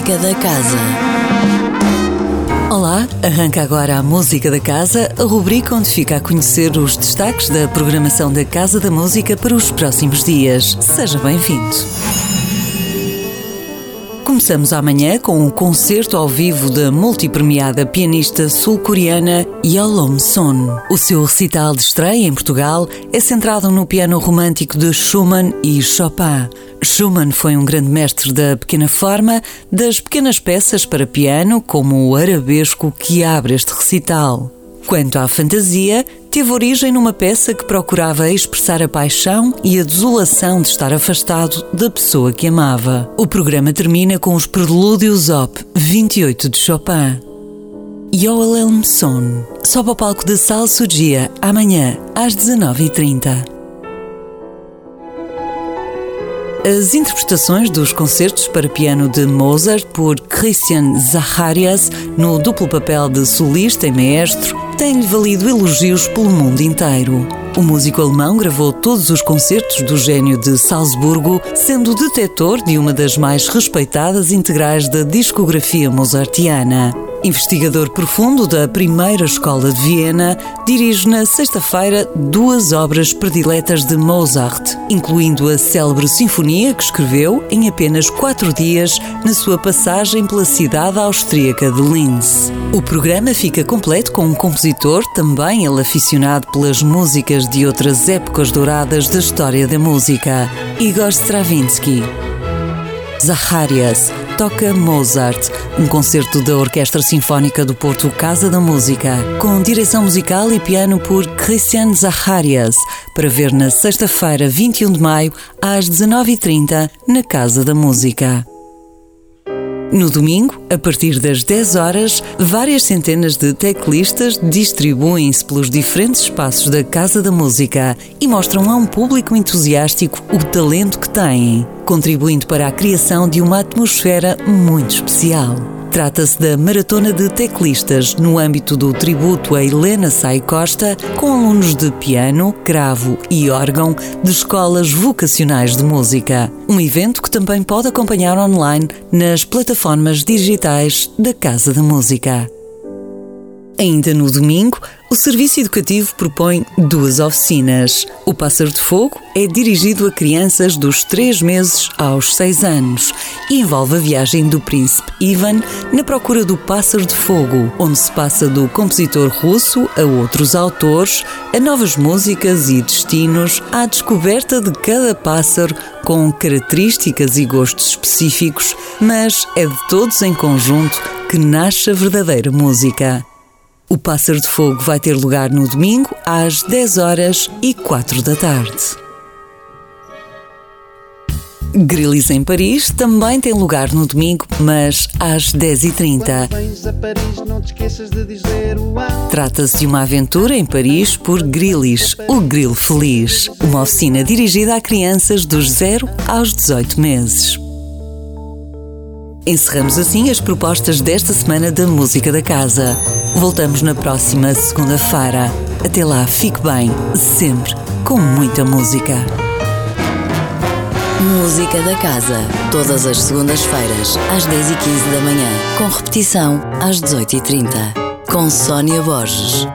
Música da Casa. Olá, arranca agora a Música da Casa, a rubrica onde fica a conhecer os destaques da programação da Casa da Música para os próximos dias. Seja bem-vindo. Começamos amanhã com um concerto ao vivo da multipremiada pianista sul-coreana Yolom Son. O seu recital de estreia em Portugal é centrado no piano romântico de Schumann e Chopin. Schumann foi um grande mestre da pequena forma, das pequenas peças para piano, como o arabesco que abre este recital. Quanto à fantasia, teve origem numa peça que procurava expressar a paixão e a desolação de estar afastado da pessoa que amava. O programa termina com os Prelúdios Op 28 de Chopin. Yoel Elmson sobe ao palco de Salso Dia amanhã às 19h30. As interpretações dos concertos para piano de Mozart por Christian Zacharias, no duplo papel de solista e maestro, têm-lhe valido elogios pelo mundo inteiro. O músico alemão gravou todos os concertos do gênio de Salzburgo, sendo detetor de uma das mais respeitadas integrais da discografia mozartiana. Investigador profundo da primeira escola de Viena, dirige na sexta-feira duas obras prediletas de Mozart, incluindo a célebre sinfonia que escreveu em apenas quatro dias na sua passagem pela cidade austríaca de Linz. O programa fica completo com um compositor, também ele aficionado pelas músicas de outras épocas douradas da história da música, Igor Stravinsky. Zacharias toca Mozart, um concerto da Orquestra Sinfónica do Porto Casa da Música, com direção musical e piano por Christian Zacharias, para ver na sexta-feira, 21 de maio, às 19h30, na Casa da Música. No domingo, a partir das 10 horas, várias centenas de teclistas distribuem-se pelos diferentes espaços da Casa da Música e mostram a um público entusiástico o talento que têm, contribuindo para a criação de uma atmosfera muito especial. Trata-se da Maratona de Teclistas, no âmbito do tributo a Helena Sai Costa, com alunos de piano, cravo e órgão de escolas vocacionais de música. Um evento que também pode acompanhar online nas plataformas digitais da Casa da Música. Ainda no domingo, o Serviço Educativo propõe duas oficinas. O Pássaro de Fogo é dirigido a crianças dos 3 meses aos 6 anos e envolve a viagem do príncipe Ivan na procura do Pássaro de Fogo, onde se passa do compositor russo a outros autores, a novas músicas e destinos, à descoberta de cada pássaro com características e gostos específicos, mas é de todos em conjunto que nasce a verdadeira música. O Pássaro de Fogo vai ter lugar no domingo às 10 horas e 4 da tarde. Grilis em Paris também tem lugar no domingo, mas às 10h30. Trata-se de uma aventura em Paris por Grilis, o Grilo Feliz, uma oficina dirigida a crianças dos 0 aos 18 meses. Encerramos assim as propostas desta semana da Música da Casa. Voltamos na próxima segunda-feira. Até lá, fique bem, sempre com muita música. Música da Casa, todas as segundas-feiras, às 10h15 da manhã, com repetição às 18h30, com Sónia Borges.